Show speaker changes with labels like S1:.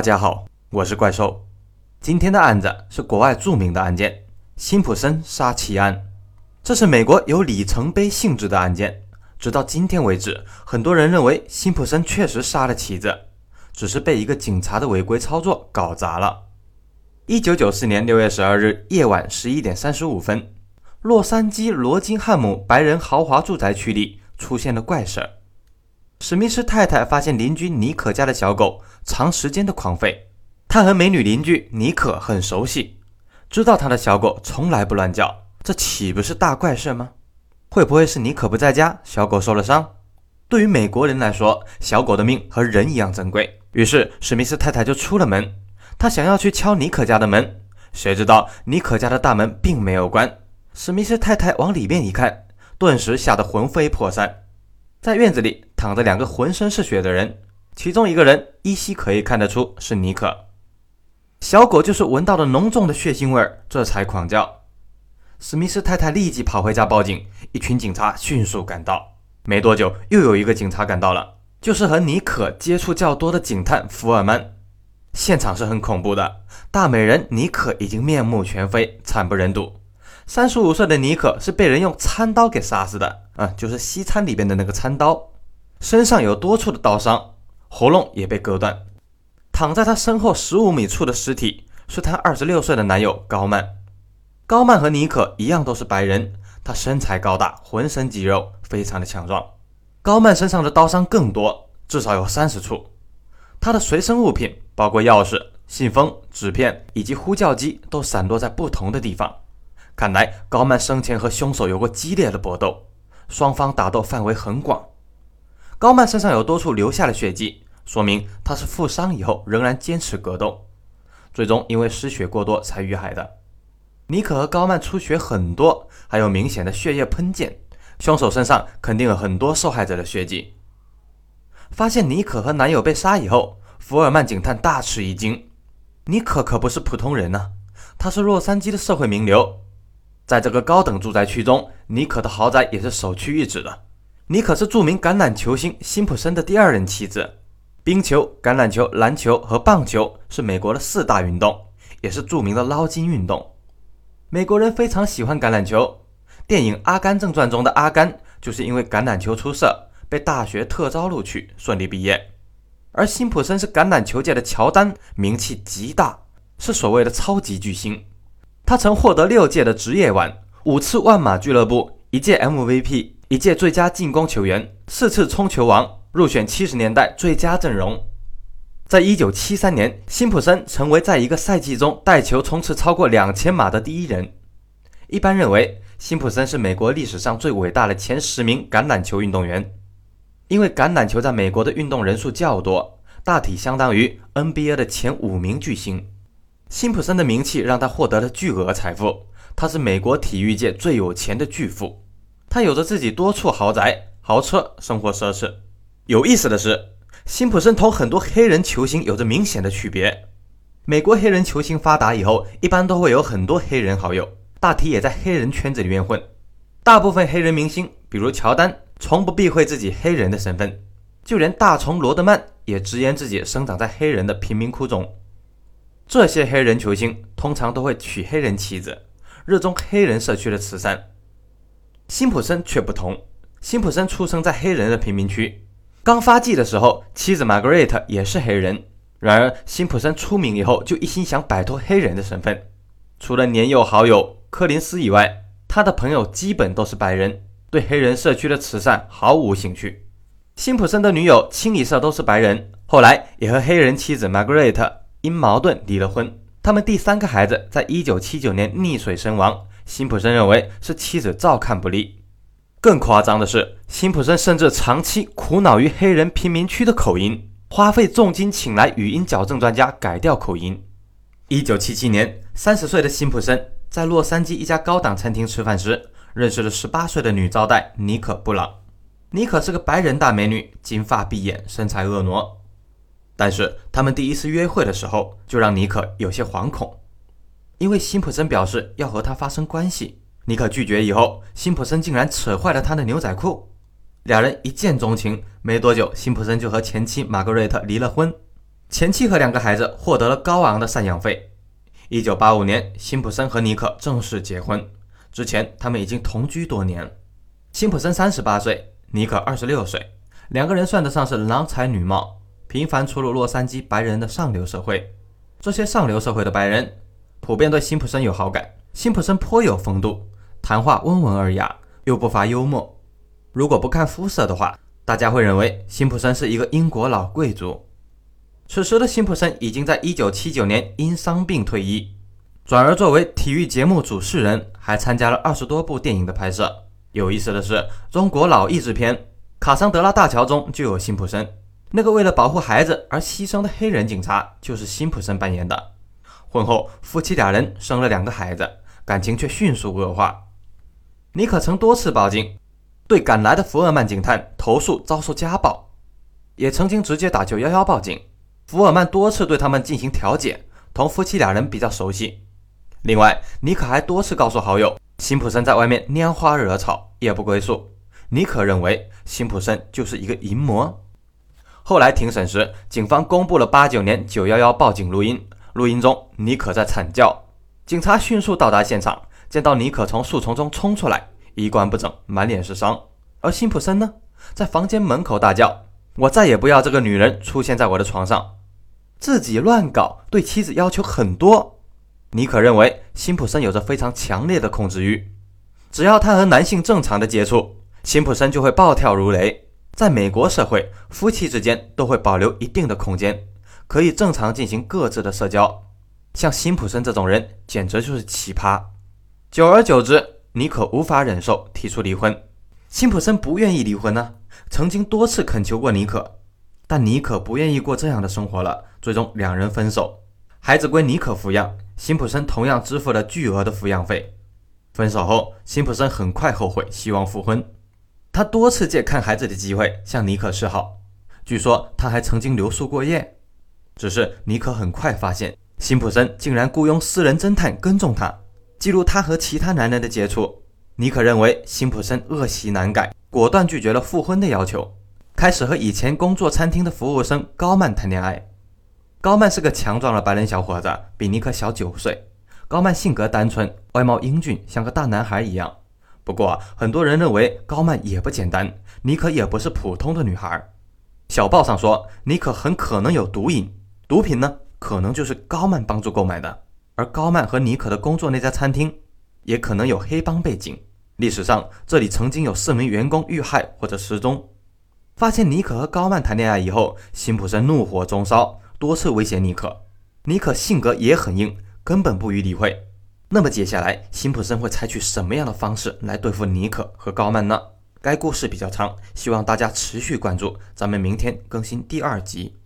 S1: 大家好，我是怪兽。今天的案子是国外著名的案件——辛普森杀妻案。这是美国有里程碑性质的案件。直到今天为止，很多人认为辛普森确实杀了妻子，只是被一个警察的违规操作搞砸了。一九九四年六月十二日夜晚十一点三十五分，洛杉矶罗金汉姆白人豪华住宅区里出现了怪事儿。史密斯太太发现邻居尼可家的小狗长时间的狂吠，他和美女邻居妮可很熟悉，知道他的小狗从来不乱叫，这岂不是大怪事吗？会不会是妮可不在家，小狗受了伤？对于美国人来说，小狗的命和人一样珍贵，于是史密斯太太就出了门，她想要去敲妮可家的门，谁知道妮可家的大门并没有关，史密斯太太往里面一看，顿时吓得魂飞魄散。在院子里躺着两个浑身是血的人，其中一个人依稀可以看得出是尼克。小狗就是闻到了浓重的血腥味儿，这才狂叫。史密斯太太立即跑回家报警，一群警察迅速赶到。没多久，又有一个警察赶到了，就是和尼克接触较多的警探福尔曼。现场是很恐怖的，大美人尼克已经面目全非，惨不忍睹。三十五岁的尼克是被人用餐刀给杀死的。啊，就是西餐里边的那个餐刀，身上有多处的刀伤，喉咙也被割断。躺在他身后十五米处的尸体是他二十六岁的男友高曼。高曼和尼可一样都是白人，他身材高大，浑身肌肉，非常的强壮。高曼身上的刀伤更多，至少有三十处。他的随身物品包括钥匙、信封、纸片以及呼叫机，都散落在不同的地方。看来高曼生前和凶手有过激烈的搏斗。双方打斗范围很广，高曼身上有多处留下了血迹，说明他是负伤以后仍然坚持格斗，最终因为失血过多才遇害的。尼可和高曼出血很多，还有明显的血液喷溅，凶手身上肯定有很多受害者的血迹。发现尼可和男友被杀以后，福尔曼警探大吃一惊，尼可可不是普通人呐，他是洛杉矶的社会名流。在这个高等住宅区中，尼可的豪宅也是首屈一指的。你可是著名橄榄球星辛普森的第二任妻子。冰球、橄榄球、篮球和棒球是美国的四大运动，也是著名的捞金运动。美国人非常喜欢橄榄球。电影《阿甘正传》中的阿甘就是因为橄榄球出色，被大学特招录取，顺利毕业。而辛普森是橄榄球界的乔丹，名气极大，是所谓的超级巨星。他曾获得六届的职业碗，五次万马俱乐部，一届 MVP，一届最佳进攻球员，四次冲球王，入选七十年代最佳阵容。在一九七三年，辛普森成为在一个赛季中带球冲刺超过两千码的第一人。一般认为，辛普森是美国历史上最伟大的前十名橄榄球运动员，因为橄榄球在美国的运动人数较多，大体相当于 NBA 的前五名巨星。辛普森的名气让他获得了巨额财富，他是美国体育界最有钱的巨富。他有着自己多处豪宅、豪车，生活奢侈。有意思的是，辛普森同很多黑人球星有着明显的区别。美国黑人球星发达以后，一般都会有很多黑人好友，大体也在黑人圈子里面混。大部分黑人明星，比如乔丹，从不避讳自己黑人的身份，就连大虫罗德曼也直言自己生长在黑人的贫民窟中。这些黑人球星通常都会娶黑人妻子，热衷黑人社区的慈善。辛普森却不同，辛普森出生在黑人的贫民区，刚发迹的时候，妻子 Margaret 也是黑人。然而，辛普森出名以后，就一心想摆脱黑人的身份。除了年幼好友柯林斯以外，他的朋友基本都是白人，对黑人社区的慈善毫无兴趣。辛普森的女友清一色都是白人，后来也和黑人妻子 Margaret。因矛盾离了婚，他们第三个孩子在一九七九年溺水身亡。辛普森认为是妻子照看不力。更夸张的是，辛普森甚至长期苦恼于黑人贫民区的口音，花费重金请来语音矫正专家改掉口音。一九七七年，三十岁的辛普森在洛杉矶一家高档餐厅吃饭时，认识了十八岁的女招待妮可·布朗。妮可是个白人大美女，金发碧眼，身材婀娜。但是他们第一次约会的时候，就让尼可有些惶恐，因为辛普森表示要和他发生关系。尼可拒绝以后，辛普森竟然扯坏了他的牛仔裤。两人一见钟情，没多久，辛普森就和前妻玛格瑞特离了婚。前妻和两个孩子获得了高昂的赡养费。一九八五年，辛普森和尼克正式结婚。之前，他们已经同居多年。辛普森三十八岁，尼克二十六岁，两个人算得上是郎才女貌，频繁出入洛杉矶白人的上流社会。这些上流社会的白人普遍对辛普森有好感。辛普森颇有风度，谈话温文尔雅，又不乏幽默。如果不看肤色的话，大家会认为辛普森是一个英国老贵族。此时的辛普森已经在1979年因伤病退役，转而作为体育节目主持人，还参加了二十多部电影的拍摄。有意思的是，中国老译制片《卡桑德拉大桥》中就有辛普森，那个为了保护孩子而牺牲的黑人警察就是辛普森扮演的。婚后，夫妻俩人生了两个孩子，感情却迅速恶化。尼克曾多次报警，对赶来的福尔曼警探投诉遭受家暴，也曾经直接打九幺幺报警。福尔曼多次对他们进行调解，同夫妻俩人比较熟悉。另外，尼克还多次告诉好友。辛普森在外面拈花惹草，夜不归宿。尼克认为辛普森就是一个淫魔。后来庭审时，警方公布了八九年九幺幺报警录音，录音中尼可在惨叫。警察迅速到达现场，见到尼可从树丛中冲出来，衣冠不整，满脸是伤。而辛普森呢，在房间门口大叫：“我再也不要这个女人出现在我的床上。”自己乱搞，对妻子要求很多。尼可认为辛普森有着非常强烈的控制欲，只要他和男性正常的接触，辛普森就会暴跳如雷。在美国社会，夫妻之间都会保留一定的空间，可以正常进行各自的社交。像辛普森这种人，简直就是奇葩。久而久之，尼可无法忍受，提出离婚。辛普森不愿意离婚呢，曾经多次恳求过尼可，但尼可不愿意过这样的生活了，最终两人分手，孩子归尼可抚养。辛普森同样支付了巨额的抚养费。分手后，辛普森很快后悔，希望复婚。他多次借看孩子的机会向尼可示好，据说他还曾经留宿过夜。只是尼克很快发现，辛普森竟然雇佣私人侦探跟踪他，记录他和其他男人的接触。尼克认为辛普森恶习难改，果断拒绝了复婚的要求，开始和以前工作餐厅的服务生高曼谈恋爱。高曼是个强壮的白人小伙子，比尼克小九岁。高曼性格单纯，外貌英俊，像个大男孩一样。不过，很多人认为高曼也不简单，尼克也不是普通的女孩。小报上说，尼克很可能有毒瘾，毒品呢，可能就是高曼帮助购买的。而高曼和尼克的工作那家餐厅，也可能有黑帮背景。历史上，这里曾经有四名员工遇害或者失踪。发现尼克和高曼谈恋爱以后，辛普森怒火中烧。多次威胁尼克，尼克性格也很硬，根本不予理会。那么接下来，辛普森会采取什么样的方式来对付尼克和高曼呢？该故事比较长，希望大家持续关注。咱们明天更新第二集。